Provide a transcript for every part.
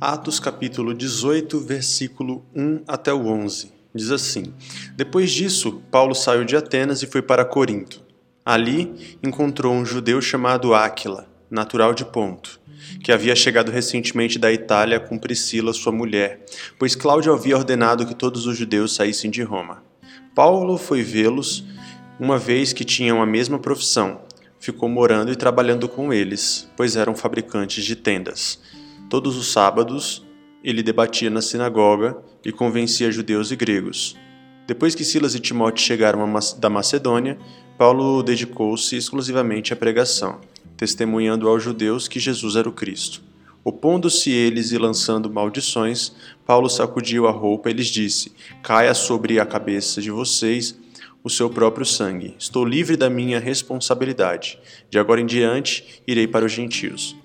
Atos capítulo 18, versículo 1 até o 11. Diz assim: Depois disso, Paulo saiu de Atenas e foi para Corinto. Ali encontrou um judeu chamado Áquila, natural de Ponto, que havia chegado recentemente da Itália com Priscila, sua mulher, pois Cláudio havia ordenado que todos os judeus saíssem de Roma. Paulo foi vê-los, uma vez que tinham a mesma profissão. Ficou morando e trabalhando com eles, pois eram fabricantes de tendas. Todos os sábados, ele debatia na sinagoga e convencia judeus e gregos. Depois que Silas e Timóteo chegaram da Macedônia, Paulo dedicou-se exclusivamente à pregação, testemunhando aos judeus que Jesus era o Cristo. Opondo-se eles e lançando maldições, Paulo sacudiu a roupa e lhes disse: Caia sobre a cabeça de vocês o seu próprio sangue. Estou livre da minha responsabilidade. De agora em diante, irei para os gentios.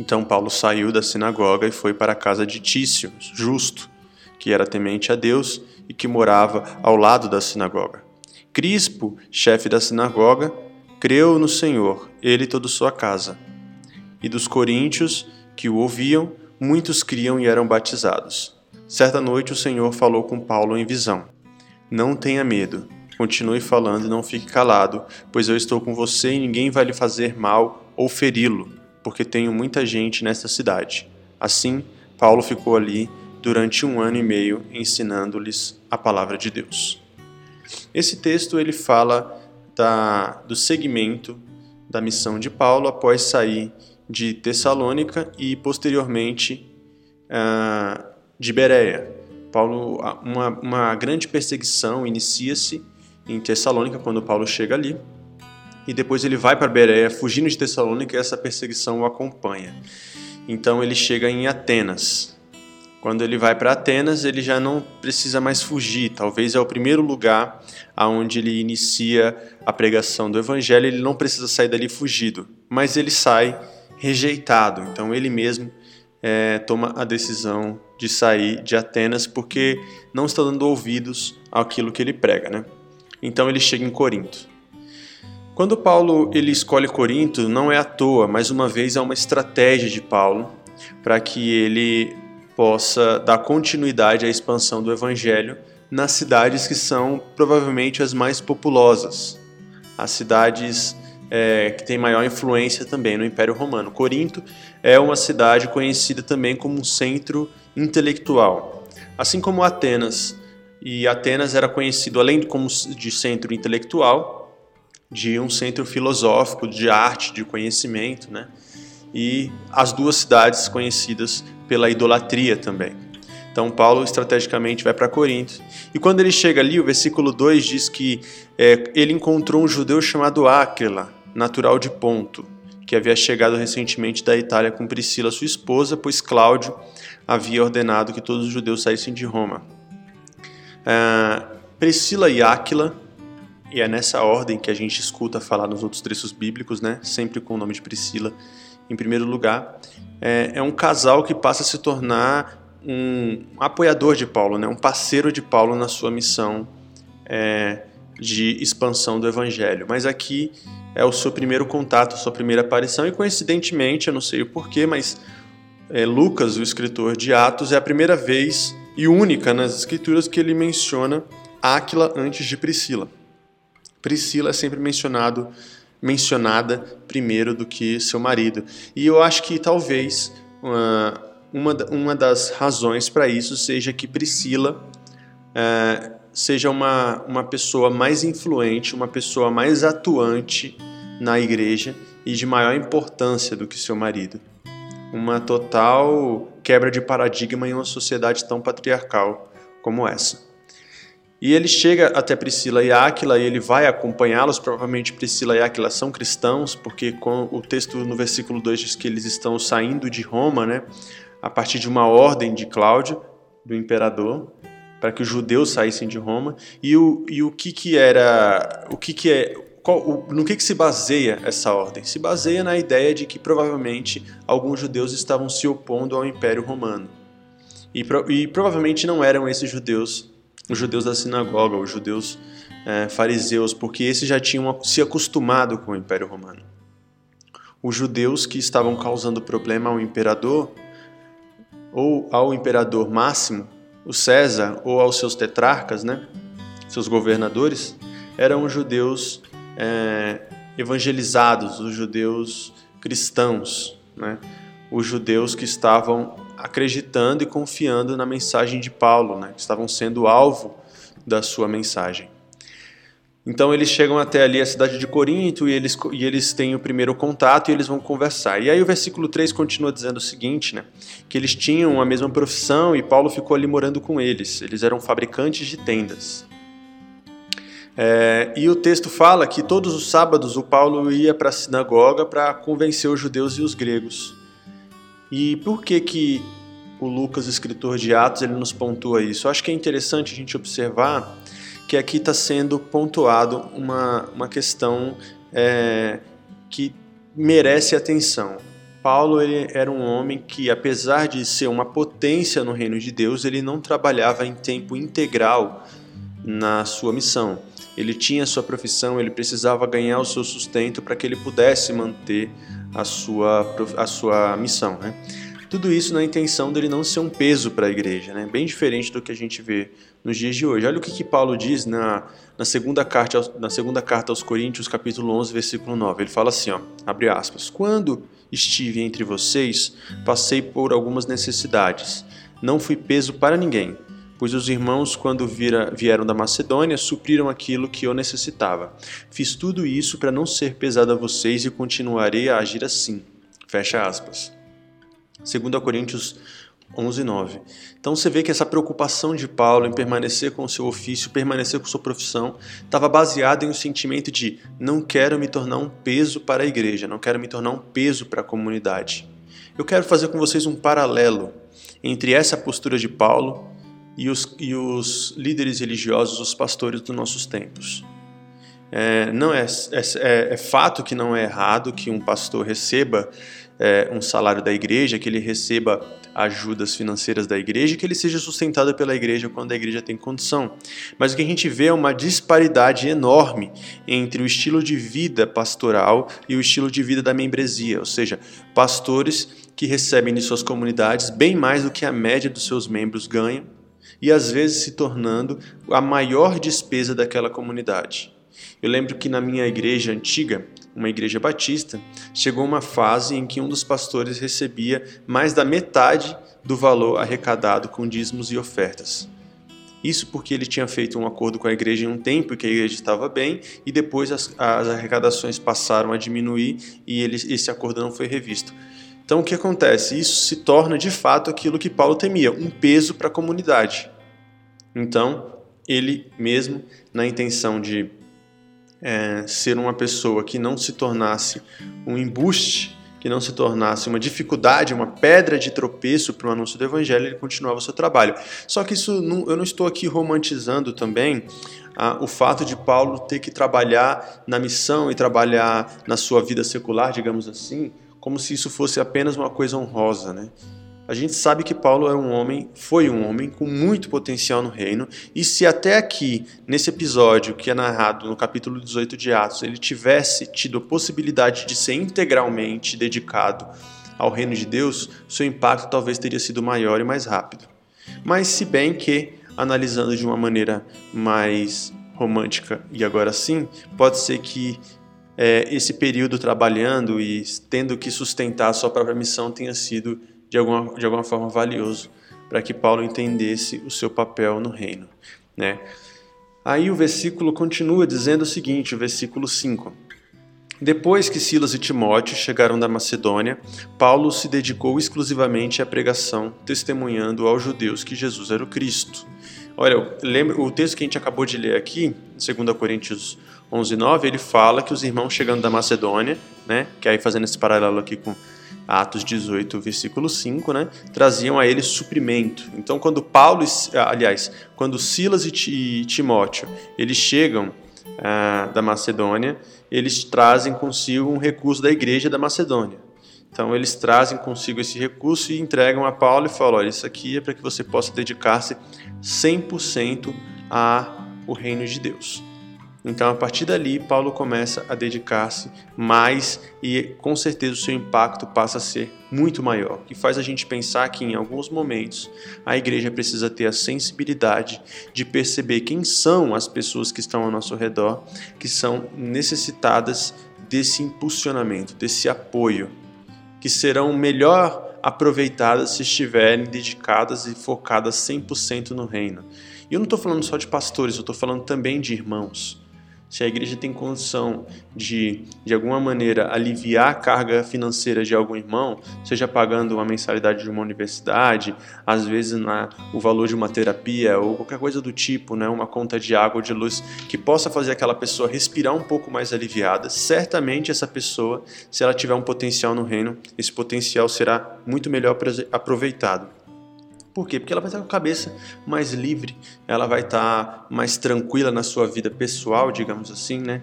Então Paulo saiu da sinagoga e foi para a casa de Tício, justo, que era temente a Deus e que morava ao lado da sinagoga. Crispo, chefe da sinagoga, creu no Senhor, ele e toda sua casa. E dos coríntios que o ouviam, muitos criam e eram batizados. Certa noite o Senhor falou com Paulo em visão: Não tenha medo, continue falando e não fique calado, pois eu estou com você e ninguém vai lhe fazer mal ou feri-lo porque tenho muita gente nesta cidade. Assim, Paulo ficou ali durante um ano e meio ensinando-lhes a palavra de Deus. Esse texto ele fala da, do segmento da missão de Paulo após sair de Tessalônica e posteriormente uh, de Bereia. Paulo, uma, uma grande perseguição inicia-se em Tessalônica quando Paulo chega ali e depois ele vai para Bereia, fugindo de Tessalônica, e essa perseguição o acompanha. Então ele chega em Atenas. Quando ele vai para Atenas, ele já não precisa mais fugir. Talvez é o primeiro lugar aonde ele inicia a pregação do evangelho. Ele não precisa sair dali fugido, mas ele sai rejeitado. Então ele mesmo é, toma a decisão de sair de Atenas porque não está dando ouvidos àquilo que ele prega, né? Então ele chega em Corinto. Quando Paulo ele escolhe Corinto, não é à toa, mais uma vez é uma estratégia de Paulo para que ele possa dar continuidade à expansão do evangelho nas cidades que são provavelmente as mais populosas, as cidades é, que têm maior influência também no Império Romano. Corinto é uma cidade conhecida também como um centro intelectual, assim como Atenas. E Atenas era conhecido além de como de centro intelectual, de um centro filosófico, de arte, de conhecimento, né? E as duas cidades conhecidas pela idolatria também. Então Paulo estrategicamente vai para Corinto. E quando ele chega ali, o versículo 2 diz que é, ele encontrou um judeu chamado Áquila, natural de Ponto, que havia chegado recentemente da Itália com Priscila, sua esposa, pois Cláudio havia ordenado que todos os judeus saíssem de Roma. É, Priscila e Áquila e é nessa ordem que a gente escuta falar nos outros trechos bíblicos, né? Sempre com o nome de Priscila em primeiro lugar. É, é um casal que passa a se tornar um apoiador de Paulo, né? Um parceiro de Paulo na sua missão é, de expansão do Evangelho. Mas aqui é o seu primeiro contato, sua primeira aparição e coincidentemente, eu não sei o porquê, mas é, Lucas, o escritor de Atos, é a primeira vez e única nas escrituras que ele menciona Áquila antes de Priscila. Priscila é sempre mencionado, mencionada primeiro do que seu marido. E eu acho que talvez uma, uma, uma das razões para isso seja que Priscila é, seja uma, uma pessoa mais influente, uma pessoa mais atuante na igreja e de maior importância do que seu marido. Uma total quebra de paradigma em uma sociedade tão patriarcal como essa. E ele chega até Priscila e Áquila e ele vai acompanhá-los. Provavelmente Priscila e Áquila são cristãos, porque o texto no versículo 2 diz que eles estão saindo de Roma, né? A partir de uma ordem de Cláudio, do imperador, para que os judeus saíssem de Roma. E o, e o que que era, o que que é, qual, o, no que que se baseia essa ordem? Se baseia na ideia de que provavelmente alguns judeus estavam se opondo ao Império Romano. E, e provavelmente não eram esses judeus os judeus da sinagoga, os judeus é, fariseus, porque esses já tinham se acostumado com o Império Romano. Os judeus que estavam causando problema ao imperador ou ao imperador máximo, o César, ou aos seus tetrarcas, né, seus governadores, eram os judeus é, evangelizados, os judeus cristãos, né, os judeus que estavam acreditando e confiando na mensagem de Paulo, né, estavam sendo alvo da sua mensagem. Então eles chegam até ali a cidade de Corinto e eles, e eles têm o primeiro contato e eles vão conversar. E aí o versículo 3 continua dizendo o seguinte, né? Que eles tinham a mesma profissão e Paulo ficou ali morando com eles. Eles eram fabricantes de tendas. É, e o texto fala que todos os sábados o Paulo ia para a sinagoga para convencer os judeus e os gregos. E por que que o Lucas, escritor de Atos, ele nos pontua isso? Eu acho que é interessante a gente observar que aqui está sendo pontuado uma, uma questão é, que merece atenção. Paulo ele era um homem que, apesar de ser uma potência no reino de Deus, ele não trabalhava em tempo integral na sua missão. Ele tinha sua profissão, ele precisava ganhar o seu sustento para que ele pudesse manter a sua, a sua missão. Né? Tudo isso na intenção dele não ser um peso para a igreja, né? bem diferente do que a gente vê nos dias de hoje. Olha o que, que Paulo diz na, na, segunda carta, na segunda carta aos Coríntios, capítulo 11, versículo 9. Ele fala assim, ó, abre aspas, Quando estive entre vocês, passei por algumas necessidades. Não fui peso para ninguém, pois os irmãos, quando vira, vieram da Macedônia, supriram aquilo que eu necessitava. Fiz tudo isso para não ser pesado a vocês e continuarei a agir assim. Fecha aspas. 2 Coríntios 11, 9. Então você vê que essa preocupação de Paulo em permanecer com o seu ofício, permanecer com sua profissão, estava baseada em um sentimento de não quero me tornar um peso para a igreja, não quero me tornar um peso para a comunidade. Eu quero fazer com vocês um paralelo entre essa postura de Paulo e os, e os líderes religiosos, os pastores dos nossos tempos. É, não é, é, é, fato que não é errado que um pastor receba é, um salário da igreja, que ele receba ajudas financeiras da igreja, que ele seja sustentado pela igreja quando a igreja tem condição. Mas o que a gente vê é uma disparidade enorme entre o estilo de vida pastoral e o estilo de vida da membresia, ou seja, pastores que recebem de suas comunidades bem mais do que a média dos seus membros ganham e às vezes se tornando a maior despesa daquela comunidade. Eu lembro que na minha igreja antiga, uma igreja batista, chegou uma fase em que um dos pastores recebia mais da metade do valor arrecadado com dízimos e ofertas. Isso porque ele tinha feito um acordo com a igreja em um tempo que a igreja estava bem e depois as, as arrecadações passaram a diminuir e ele, esse acordo não foi revisto. Então o que acontece? Isso se torna de fato aquilo que Paulo temia, um peso para a comunidade. Então ele mesmo, na intenção de é, ser uma pessoa que não se tornasse um embuste, que não se tornasse uma dificuldade, uma pedra de tropeço para o anúncio do evangelho, ele continuava o seu trabalho. Só que isso não, eu não estou aqui romantizando também ah, o fato de Paulo ter que trabalhar na missão e trabalhar na sua vida secular, digamos assim, como se isso fosse apenas uma coisa honrosa, né? a gente sabe que Paulo é um homem, foi um homem com muito potencial no reino, e se até aqui, nesse episódio que é narrado no capítulo 18 de Atos, ele tivesse tido a possibilidade de ser integralmente dedicado ao reino de Deus, seu impacto talvez teria sido maior e mais rápido. Mas se bem que, analisando de uma maneira mais romântica e agora sim, pode ser que é, esse período trabalhando e tendo que sustentar a sua própria missão tenha sido de alguma, de alguma forma valioso para que Paulo entendesse o seu papel no reino. Né? Aí o versículo continua dizendo o seguinte, o versículo 5. Depois que Silas e Timóteo chegaram da Macedônia, Paulo se dedicou exclusivamente à pregação, testemunhando aos judeus que Jesus era o Cristo. Olha, lembra, o texto que a gente acabou de ler aqui, 2 Coríntios 11, 9, ele fala que os irmãos chegando da Macedônia, né, que aí fazendo esse paralelo aqui com Atos 18, versículo 5, né, traziam a eles suprimento. Então, quando Paulo, aliás, quando Silas e Timóteo, eles chegam ah, da Macedônia, eles trazem consigo um recurso da igreja da Macedônia. Então, eles trazem consigo esse recurso e entregam a Paulo e falam: olha, isso aqui é para que você possa dedicar-se 100% ao reino de Deus. Então, a partir dali, Paulo começa a dedicar-se mais e, com certeza, o seu impacto passa a ser muito maior, que faz a gente pensar que, em alguns momentos, a igreja precisa ter a sensibilidade de perceber quem são as pessoas que estão ao nosso redor, que são necessitadas desse impulsionamento, desse apoio, que serão melhor aproveitadas se estiverem dedicadas e focadas 100% no reino. E eu não estou falando só de pastores, eu estou falando também de irmãos se a igreja tem condição de, de alguma maneira, aliviar a carga financeira de algum irmão, seja pagando uma mensalidade de uma universidade, às vezes na, o valor de uma terapia ou qualquer coisa do tipo, né, uma conta de água ou de luz, que possa fazer aquela pessoa respirar um pouco mais aliviada, certamente essa pessoa, se ela tiver um potencial no reino, esse potencial será muito melhor aproveitado. Por quê? Porque ela vai estar com a cabeça mais livre, ela vai estar mais tranquila na sua vida pessoal, digamos assim, né?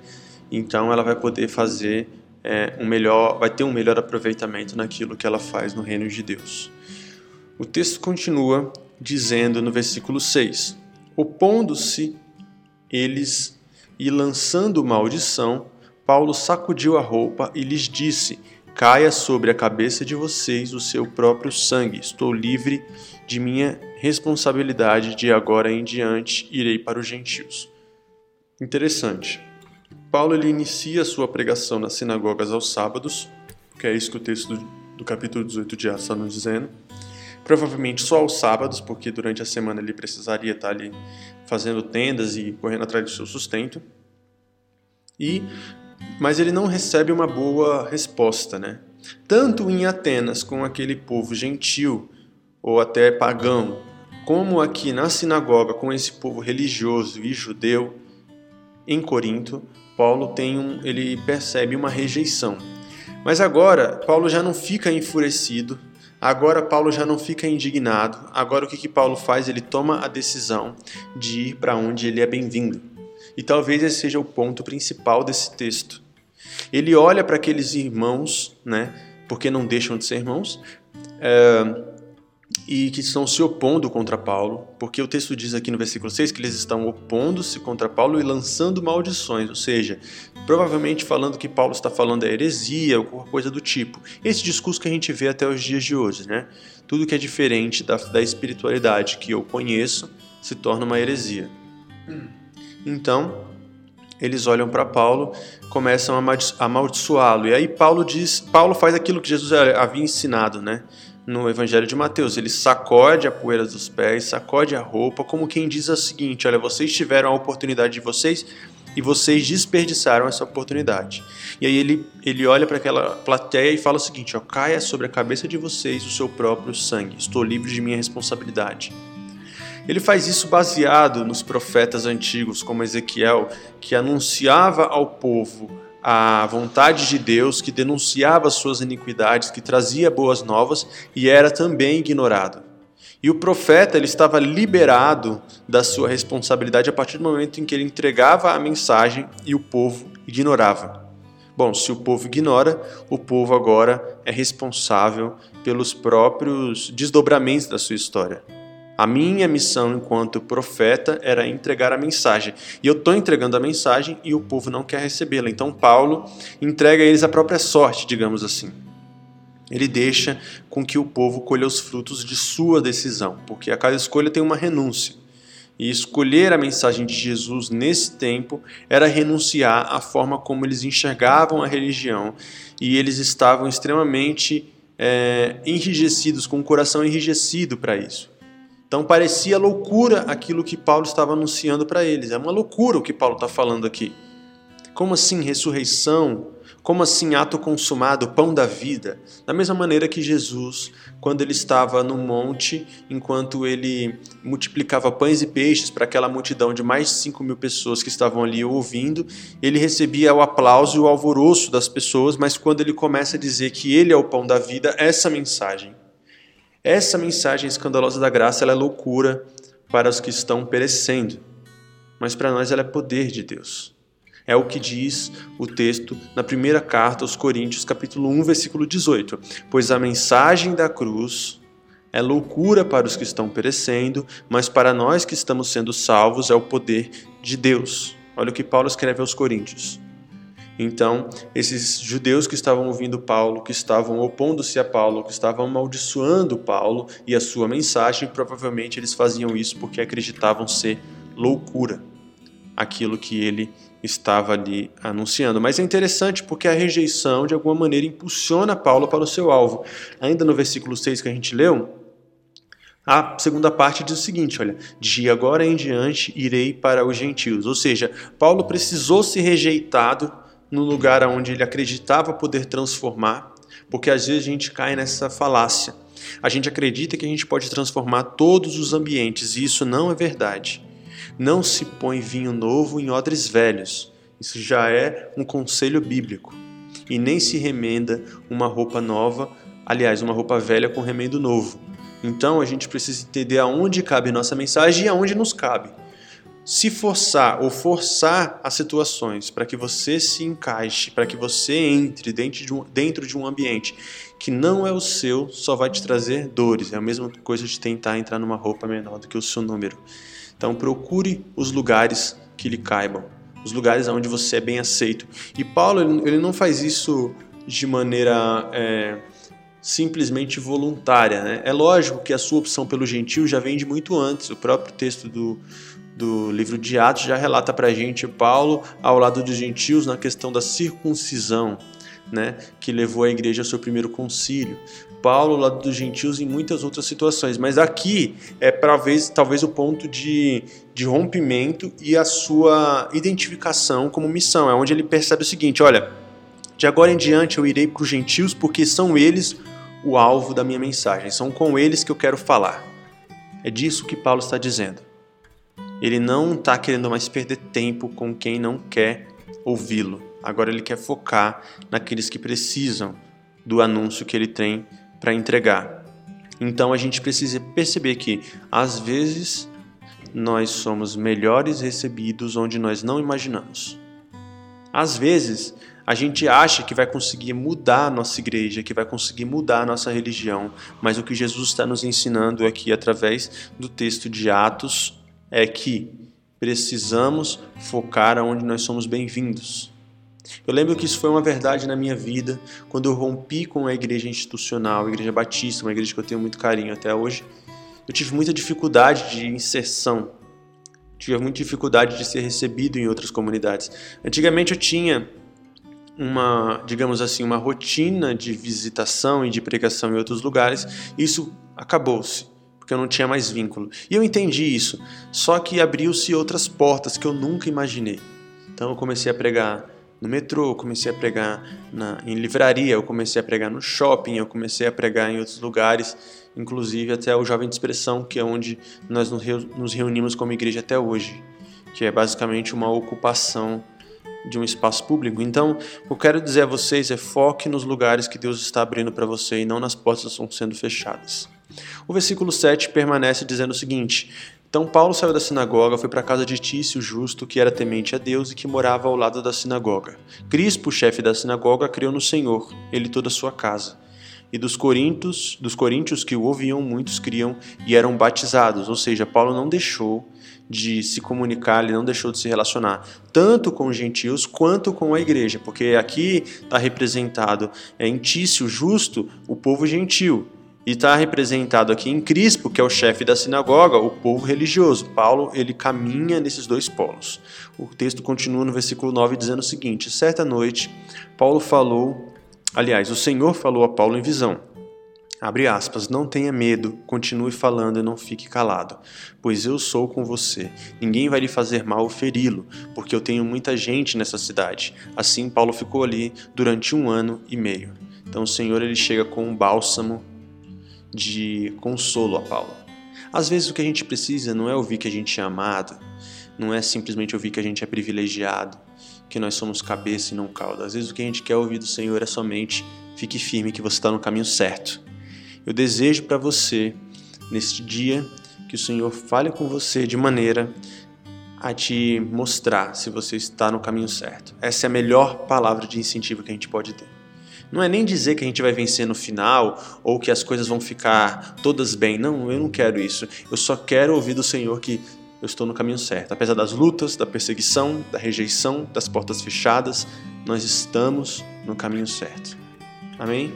Então ela vai poder fazer é, um melhor, vai ter um melhor aproveitamento naquilo que ela faz no reino de Deus. O texto continua dizendo no versículo 6: Opondo-se eles e lançando maldição, Paulo sacudiu a roupa e lhes disse: Caia sobre a cabeça de vocês o seu próprio sangue. Estou livre de minha responsabilidade de agora em diante irei para os gentios. Interessante. Paulo ele inicia a sua pregação nas sinagogas aos sábados, que é isso que o texto do, do capítulo 18 de Atos está nos dizendo. Provavelmente só aos sábados, porque durante a semana ele precisaria estar ali fazendo tendas e correndo atrás do seu sustento. E mas ele não recebe uma boa resposta, né? Tanto em Atenas com aquele povo gentil ou até pagão, como aqui na sinagoga com esse povo religioso e judeu em Corinto, Paulo tem um, ele percebe uma rejeição. Mas agora Paulo já não fica enfurecido, agora Paulo já não fica indignado. Agora o que, que Paulo faz? Ele toma a decisão de ir para onde ele é bem-vindo. E talvez esse seja o ponto principal desse texto. Ele olha para aqueles irmãos, né? Porque não deixam de ser irmãos. É, e que estão se opondo contra Paulo, porque o texto diz aqui no versículo 6 que eles estão opondo-se contra Paulo e lançando maldições, ou seja, provavelmente falando que Paulo está falando é heresia qualquer coisa do tipo. Esse discurso que a gente vê até os dias de hoje, né? Tudo que é diferente da, da espiritualidade que eu conheço se torna uma heresia. Então, eles olham para Paulo, começam a amaldiçoá-lo. E aí Paulo diz, Paulo faz aquilo que Jesus havia ensinado, né? no Evangelho de Mateus. Ele sacode a poeira dos pés, sacode a roupa, como quem diz o seguinte: Olha, vocês tiveram a oportunidade de vocês e vocês desperdiçaram essa oportunidade. E aí ele, ele olha para aquela plateia e fala o seguinte: ó, Caia sobre a cabeça de vocês o seu próprio sangue, estou livre de minha responsabilidade. Ele faz isso baseado nos profetas antigos, como Ezequiel, que anunciava ao povo a vontade de Deus, que denunciava suas iniquidades, que trazia boas novas e era também ignorado. E o profeta ele estava liberado da sua responsabilidade a partir do momento em que ele entregava a mensagem e o povo ignorava. Bom, se o povo ignora, o povo agora é responsável pelos próprios desdobramentos da sua história. A minha missão enquanto profeta era entregar a mensagem. E eu estou entregando a mensagem e o povo não quer recebê-la. Então Paulo entrega a eles a própria sorte, digamos assim. Ele deixa com que o povo colha os frutos de sua decisão, porque a cada escolha tem uma renúncia. E escolher a mensagem de Jesus nesse tempo era renunciar à forma como eles enxergavam a religião e eles estavam extremamente é, enrijecidos, com o coração enrijecido para isso. Então parecia loucura aquilo que Paulo estava anunciando para eles. É uma loucura o que Paulo está falando aqui. Como assim ressurreição? Como assim ato consumado, pão da vida? Da mesma maneira que Jesus, quando ele estava no monte, enquanto ele multiplicava pães e peixes para aquela multidão de mais de 5 mil pessoas que estavam ali ouvindo, ele recebia o aplauso e o alvoroço das pessoas, mas quando ele começa a dizer que ele é o pão da vida, essa mensagem essa mensagem escandalosa da graça é loucura para os que estão perecendo, mas para nós ela é poder de Deus. É o que diz o texto na primeira carta aos Coríntios, capítulo 1, versículo 18. Pois a mensagem da cruz é loucura para os que estão perecendo, mas para nós que estamos sendo salvos é o poder de Deus. Olha o que Paulo escreve aos Coríntios. Então, esses judeus que estavam ouvindo Paulo, que estavam opondo-se a Paulo, que estavam amaldiçoando Paulo e a sua mensagem, provavelmente eles faziam isso porque acreditavam ser loucura aquilo que ele estava ali anunciando. Mas é interessante porque a rejeição, de alguma maneira, impulsiona Paulo para o seu alvo. Ainda no versículo 6 que a gente leu, a segunda parte diz o seguinte: olha, de agora em diante irei para os gentios. Ou seja, Paulo precisou ser rejeitado no lugar onde ele acreditava poder transformar, porque às vezes a gente cai nessa falácia. A gente acredita que a gente pode transformar todos os ambientes, e isso não é verdade. Não se põe vinho novo em odres velhos. Isso já é um conselho bíblico. E nem se remenda uma roupa nova, aliás, uma roupa velha com remendo novo. Então a gente precisa entender aonde cabe nossa mensagem e aonde nos cabe se forçar ou forçar as situações para que você se encaixe, para que você entre dentro de, um, dentro de um ambiente que não é o seu, só vai te trazer dores. É a mesma coisa de tentar entrar numa roupa menor do que o seu número. Então procure os lugares que lhe caibam, os lugares onde você é bem aceito. E Paulo ele não faz isso de maneira é, simplesmente voluntária. Né? É lógico que a sua opção pelo gentil já vem de muito antes. O próprio texto do, do livro de Atos já relata para a gente Paulo ao lado dos gentios na questão da circuncisão, né, que levou a igreja ao seu primeiro concílio. Paulo ao lado dos gentios em muitas outras situações, mas aqui é talvez, talvez o ponto de, de rompimento e a sua identificação como missão, é onde ele percebe o seguinte: olha, de agora em diante eu irei para os gentios porque são eles o alvo da minha mensagem, são com eles que eu quero falar. É disso que Paulo está dizendo. Ele não está querendo mais perder tempo com quem não quer ouvi-lo. Agora ele quer focar naqueles que precisam do anúncio que ele tem para entregar. Então a gente precisa perceber que, às vezes, nós somos melhores recebidos onde nós não imaginamos. Às vezes, a gente acha que vai conseguir mudar a nossa igreja, que vai conseguir mudar a nossa religião, mas o que Jesus está nos ensinando aqui através do texto de Atos é que precisamos focar aonde nós somos bem-vindos. Eu lembro que isso foi uma verdade na minha vida quando eu rompi com a igreja institucional, a igreja batista, uma igreja que eu tenho muito carinho até hoje. Eu tive muita dificuldade de inserção, tive muita dificuldade de ser recebido em outras comunidades. Antigamente eu tinha uma, digamos assim, uma rotina de visitação e de pregação em outros lugares, isso acabou-se porque eu não tinha mais vínculo. E eu entendi isso, só que abriu-se outras portas que eu nunca imaginei. Então eu comecei a pregar no metrô, eu comecei a pregar na, em livraria, eu comecei a pregar no shopping, eu comecei a pregar em outros lugares, inclusive até o Jovem de Expressão, que é onde nós nos reunimos como igreja até hoje, que é basicamente uma ocupação de um espaço público. Então, o que eu quero dizer a vocês é foque nos lugares que Deus está abrindo para você e não nas portas que estão sendo fechadas. O versículo 7 permanece dizendo o seguinte: Então Paulo saiu da sinagoga, foi para a casa de Tício, justo, que era temente a Deus e que morava ao lado da sinagoga. Crispo, chefe da sinagoga, creu no Senhor, ele toda a sua casa. E dos coríntios, dos coríntios que o ouviam, muitos criam e eram batizados. Ou seja, Paulo não deixou de se comunicar, ele não deixou de se relacionar, tanto com os gentios quanto com a igreja, porque aqui está representado em Tício, justo, o povo gentil, e está representado aqui em Crispo, que é o chefe da sinagoga, o povo religioso. Paulo ele caminha nesses dois polos. O texto continua no versículo 9 dizendo o seguinte: Certa noite, Paulo falou, aliás, o Senhor falou a Paulo em visão. Abre aspas, não tenha medo, continue falando e não fique calado, pois eu sou com você. Ninguém vai lhe fazer mal ou feri-lo, porque eu tenho muita gente nessa cidade. Assim, Paulo ficou ali durante um ano e meio. Então, o Senhor ele chega com um bálsamo de consolo a Paulo. Às vezes o que a gente precisa não é ouvir que a gente é amado, não é simplesmente ouvir que a gente é privilegiado, que nós somos cabeça e não cauda. Às vezes o que a gente quer ouvir do Senhor é somente fique firme que você está no caminho certo. Eu desejo para você, neste dia, que o Senhor fale com você de maneira a te mostrar se você está no caminho certo. Essa é a melhor palavra de incentivo que a gente pode ter. Não é nem dizer que a gente vai vencer no final ou que as coisas vão ficar todas bem. Não, eu não quero isso. Eu só quero ouvir do Senhor que estou no caminho certo. Apesar das lutas, da perseguição, da rejeição, das portas fechadas, nós estamos no caminho certo. Amém?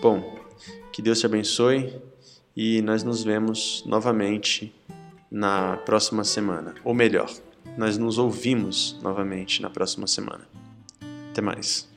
Bom, que Deus te abençoe e nós nos vemos novamente na próxima semana. Ou melhor, nós nos ouvimos novamente na próxima semana. Até mais.